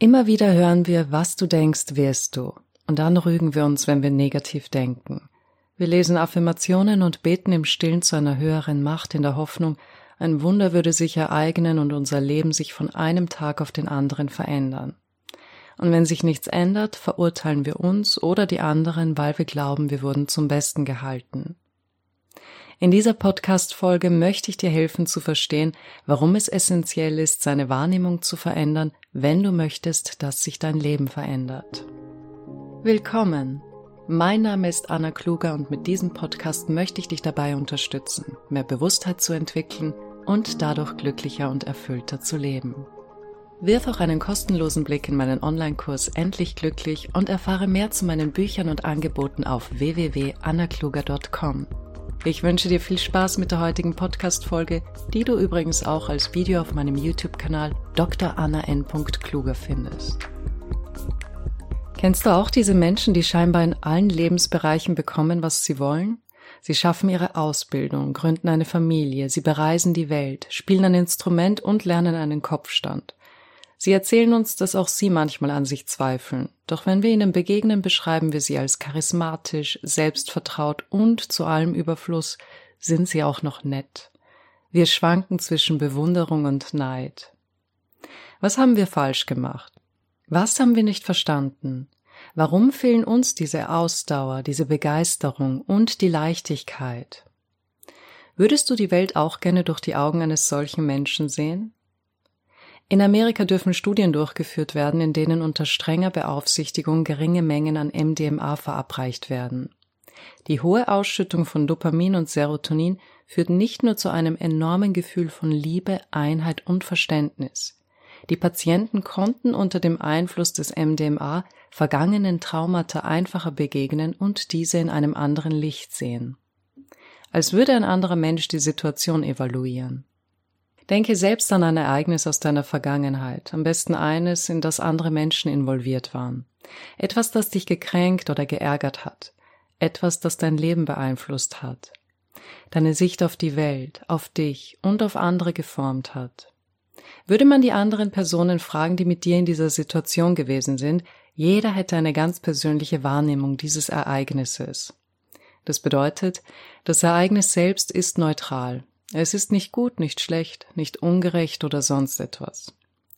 Immer wieder hören wir, was du denkst, wirst du. Und dann rügen wir uns, wenn wir negativ denken. Wir lesen Affirmationen und beten im Stillen zu einer höheren Macht in der Hoffnung, ein Wunder würde sich ereignen und unser Leben sich von einem Tag auf den anderen verändern. Und wenn sich nichts ändert, verurteilen wir uns oder die anderen, weil wir glauben, wir wurden zum Besten gehalten. In dieser Podcast-Folge möchte ich dir helfen zu verstehen, warum es essentiell ist, seine Wahrnehmung zu verändern, wenn du möchtest, dass sich dein Leben verändert. Willkommen! Mein Name ist Anna Kluger und mit diesem Podcast möchte ich dich dabei unterstützen, mehr Bewusstheit zu entwickeln und dadurch glücklicher und erfüllter zu leben. Wirf auch einen kostenlosen Blick in meinen Online-Kurs Endlich Glücklich und erfahre mehr zu meinen Büchern und Angeboten auf www.annakluger.com. Ich wünsche dir viel Spaß mit der heutigen Podcast-Folge, die du übrigens auch als Video auf meinem YouTube-Kanal Dr. Anna N. Kluger findest. Kennst du auch diese Menschen, die scheinbar in allen Lebensbereichen bekommen, was sie wollen? Sie schaffen ihre Ausbildung, gründen eine Familie, sie bereisen die Welt, spielen ein Instrument und lernen einen Kopfstand. Sie erzählen uns, dass auch sie manchmal an sich zweifeln. Doch wenn wir ihnen begegnen, beschreiben wir sie als charismatisch, selbstvertraut und zu allem Überfluss sind sie auch noch nett. Wir schwanken zwischen Bewunderung und Neid. Was haben wir falsch gemacht? Was haben wir nicht verstanden? Warum fehlen uns diese Ausdauer, diese Begeisterung und die Leichtigkeit? Würdest du die Welt auch gerne durch die Augen eines solchen Menschen sehen? In Amerika dürfen Studien durchgeführt werden, in denen unter strenger Beaufsichtigung geringe Mengen an MDMA verabreicht werden. Die hohe Ausschüttung von Dopamin und Serotonin führt nicht nur zu einem enormen Gefühl von Liebe, Einheit und Verständnis. Die Patienten konnten unter dem Einfluss des MDMA vergangenen Traumata einfacher begegnen und diese in einem anderen Licht sehen. Als würde ein anderer Mensch die Situation evaluieren. Denke selbst an ein Ereignis aus deiner Vergangenheit, am besten eines, in das andere Menschen involviert waren. Etwas, das dich gekränkt oder geärgert hat. Etwas, das dein Leben beeinflusst hat. Deine Sicht auf die Welt, auf dich und auf andere geformt hat. Würde man die anderen Personen fragen, die mit dir in dieser Situation gewesen sind, jeder hätte eine ganz persönliche Wahrnehmung dieses Ereignisses. Das bedeutet, das Ereignis selbst ist neutral, es ist nicht gut, nicht schlecht, nicht ungerecht oder sonst etwas.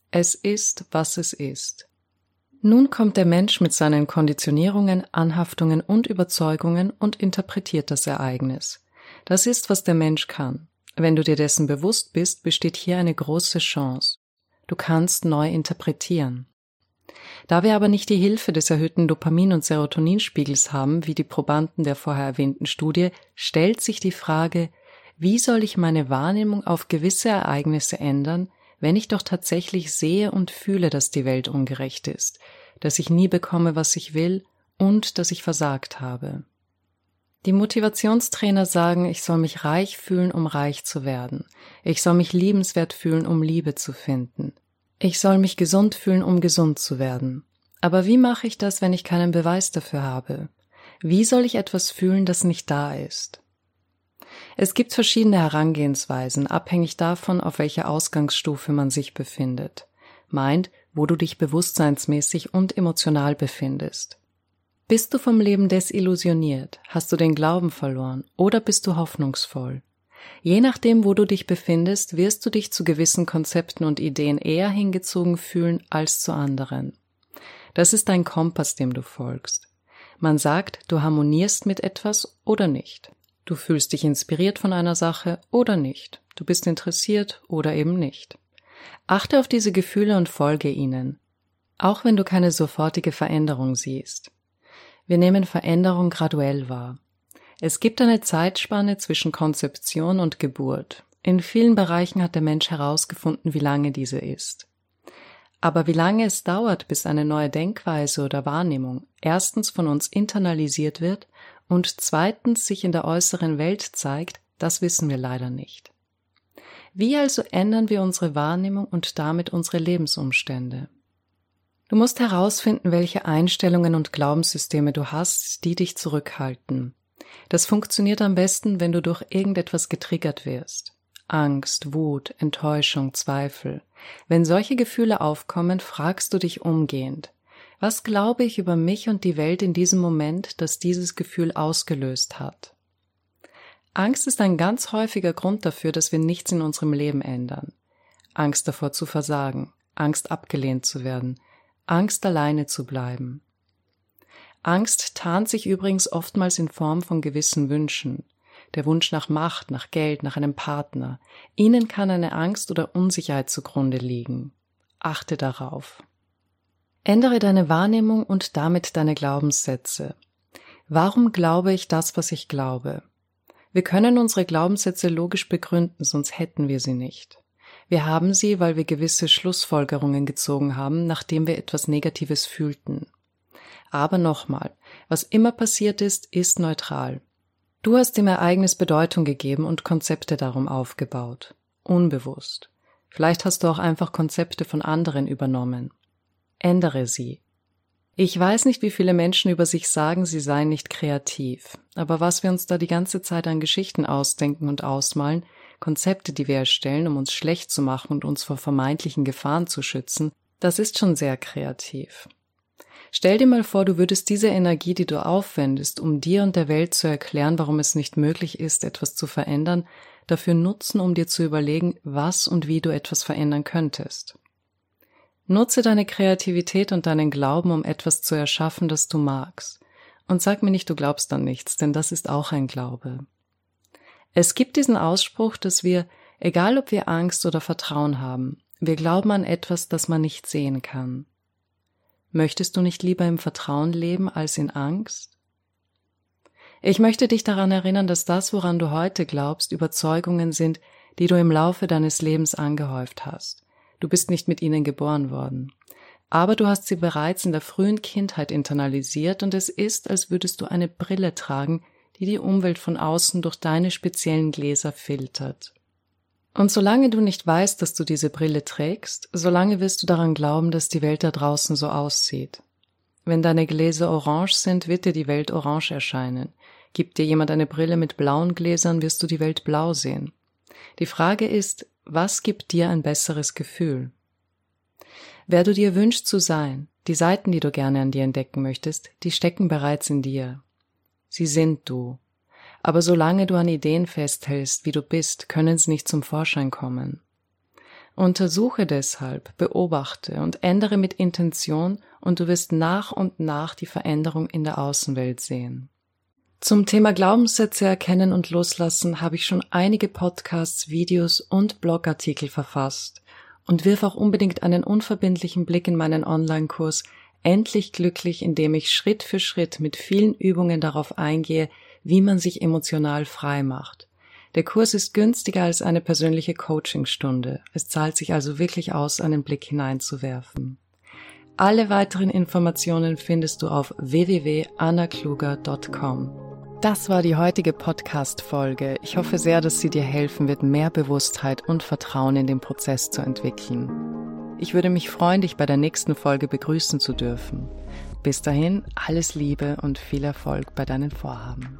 Es ist, was es ist. Nun kommt der Mensch mit seinen Konditionierungen, Anhaftungen und Überzeugungen und interpretiert das Ereignis. Das ist, was der Mensch kann. Wenn du dir dessen bewusst bist, besteht hier eine große Chance. Du kannst neu interpretieren. Da wir aber nicht die Hilfe des erhöhten Dopamin- und Serotoninspiegels haben, wie die Probanden der vorher erwähnten Studie, stellt sich die Frage, wie soll ich meine Wahrnehmung auf gewisse Ereignisse ändern, wenn ich doch tatsächlich sehe und fühle, dass die Welt ungerecht ist, dass ich nie bekomme, was ich will und dass ich versagt habe? Die Motivationstrainer sagen, ich soll mich reich fühlen, um reich zu werden. Ich soll mich liebenswert fühlen, um Liebe zu finden. Ich soll mich gesund fühlen, um gesund zu werden. Aber wie mache ich das, wenn ich keinen Beweis dafür habe? Wie soll ich etwas fühlen, das nicht da ist? Es gibt verschiedene Herangehensweisen, abhängig davon, auf welcher Ausgangsstufe man sich befindet. Meint, wo du dich bewusstseinsmäßig und emotional befindest. Bist du vom Leben desillusioniert? Hast du den Glauben verloren? Oder bist du hoffnungsvoll? Je nachdem, wo du dich befindest, wirst du dich zu gewissen Konzepten und Ideen eher hingezogen fühlen als zu anderen. Das ist ein Kompass, dem du folgst. Man sagt, du harmonierst mit etwas oder nicht. Du fühlst dich inspiriert von einer Sache oder nicht. Du bist interessiert oder eben nicht. Achte auf diese Gefühle und folge ihnen, auch wenn du keine sofortige Veränderung siehst. Wir nehmen Veränderung graduell wahr. Es gibt eine Zeitspanne zwischen Konzeption und Geburt. In vielen Bereichen hat der Mensch herausgefunden, wie lange diese ist. Aber wie lange es dauert, bis eine neue Denkweise oder Wahrnehmung erstens von uns internalisiert wird und zweitens sich in der äußeren Welt zeigt, das wissen wir leider nicht. Wie also ändern wir unsere Wahrnehmung und damit unsere Lebensumstände? Du musst herausfinden, welche Einstellungen und Glaubenssysteme du hast, die dich zurückhalten. Das funktioniert am besten, wenn du durch irgendetwas getriggert wirst. Angst, Wut, Enttäuschung, Zweifel. Wenn solche Gefühle aufkommen, fragst du dich umgehend, was glaube ich über mich und die Welt in diesem Moment, das dieses Gefühl ausgelöst hat? Angst ist ein ganz häufiger Grund dafür, dass wir nichts in unserem Leben ändern. Angst davor zu versagen, Angst abgelehnt zu werden, Angst alleine zu bleiben. Angst tarnt sich übrigens oftmals in Form von gewissen Wünschen. Der Wunsch nach Macht, nach Geld, nach einem Partner. Ihnen kann eine Angst oder Unsicherheit zugrunde liegen. Achte darauf. Ändere deine Wahrnehmung und damit deine Glaubenssätze. Warum glaube ich das, was ich glaube? Wir können unsere Glaubenssätze logisch begründen, sonst hätten wir sie nicht. Wir haben sie, weil wir gewisse Schlussfolgerungen gezogen haben, nachdem wir etwas Negatives fühlten. Aber nochmal, was immer passiert ist, ist neutral. Du hast dem Ereignis Bedeutung gegeben und Konzepte darum aufgebaut. Unbewusst. Vielleicht hast du auch einfach Konzepte von anderen übernommen. Ändere sie. Ich weiß nicht, wie viele Menschen über sich sagen, sie seien nicht kreativ. Aber was wir uns da die ganze Zeit an Geschichten ausdenken und ausmalen, Konzepte, die wir erstellen, um uns schlecht zu machen und uns vor vermeintlichen Gefahren zu schützen, das ist schon sehr kreativ. Stell dir mal vor, du würdest diese Energie, die du aufwendest, um dir und der Welt zu erklären, warum es nicht möglich ist, etwas zu verändern, dafür nutzen, um dir zu überlegen, was und wie du etwas verändern könntest. Nutze deine Kreativität und deinen Glauben, um etwas zu erschaffen, das du magst. Und sag mir nicht, du glaubst an nichts, denn das ist auch ein Glaube. Es gibt diesen Ausspruch, dass wir, egal ob wir Angst oder Vertrauen haben, wir glauben an etwas, das man nicht sehen kann. Möchtest du nicht lieber im Vertrauen leben als in Angst? Ich möchte dich daran erinnern, dass das, woran du heute glaubst, Überzeugungen sind, die du im Laufe deines Lebens angehäuft hast. Du bist nicht mit ihnen geboren worden. Aber du hast sie bereits in der frühen Kindheit internalisiert und es ist, als würdest du eine Brille tragen, die die Umwelt von außen durch deine speziellen Gläser filtert. Und solange du nicht weißt, dass du diese Brille trägst, solange wirst du daran glauben, dass die Welt da draußen so aussieht. Wenn deine Gläser orange sind, wird dir die Welt orange erscheinen. Gibt dir jemand eine Brille mit blauen Gläsern, wirst du die Welt blau sehen. Die Frage ist, was gibt dir ein besseres Gefühl? Wer du dir wünschst zu sein, die Seiten, die du gerne an dir entdecken möchtest, die stecken bereits in dir. Sie sind du. Aber solange du an Ideen festhältst, wie du bist, können sie nicht zum Vorschein kommen. Untersuche deshalb, beobachte und ändere mit Intention und du wirst nach und nach die Veränderung in der Außenwelt sehen. Zum Thema Glaubenssätze erkennen und loslassen habe ich schon einige Podcasts, Videos und Blogartikel verfasst und wirf auch unbedingt einen unverbindlichen Blick in meinen Online-Kurs Endlich glücklich, indem ich Schritt für Schritt mit vielen Übungen darauf eingehe, wie man sich emotional frei macht. Der Kurs ist günstiger als eine persönliche Coachingstunde. Es zahlt sich also wirklich aus, einen Blick hineinzuwerfen. Alle weiteren Informationen findest du auf www.annakluger.com. Das war die heutige Podcast-Folge. Ich hoffe sehr, dass sie dir helfen wird, mehr Bewusstheit und Vertrauen in den Prozess zu entwickeln. Ich würde mich freuen, dich bei der nächsten Folge begrüßen zu dürfen. Bis dahin, alles Liebe und viel Erfolg bei deinen Vorhaben.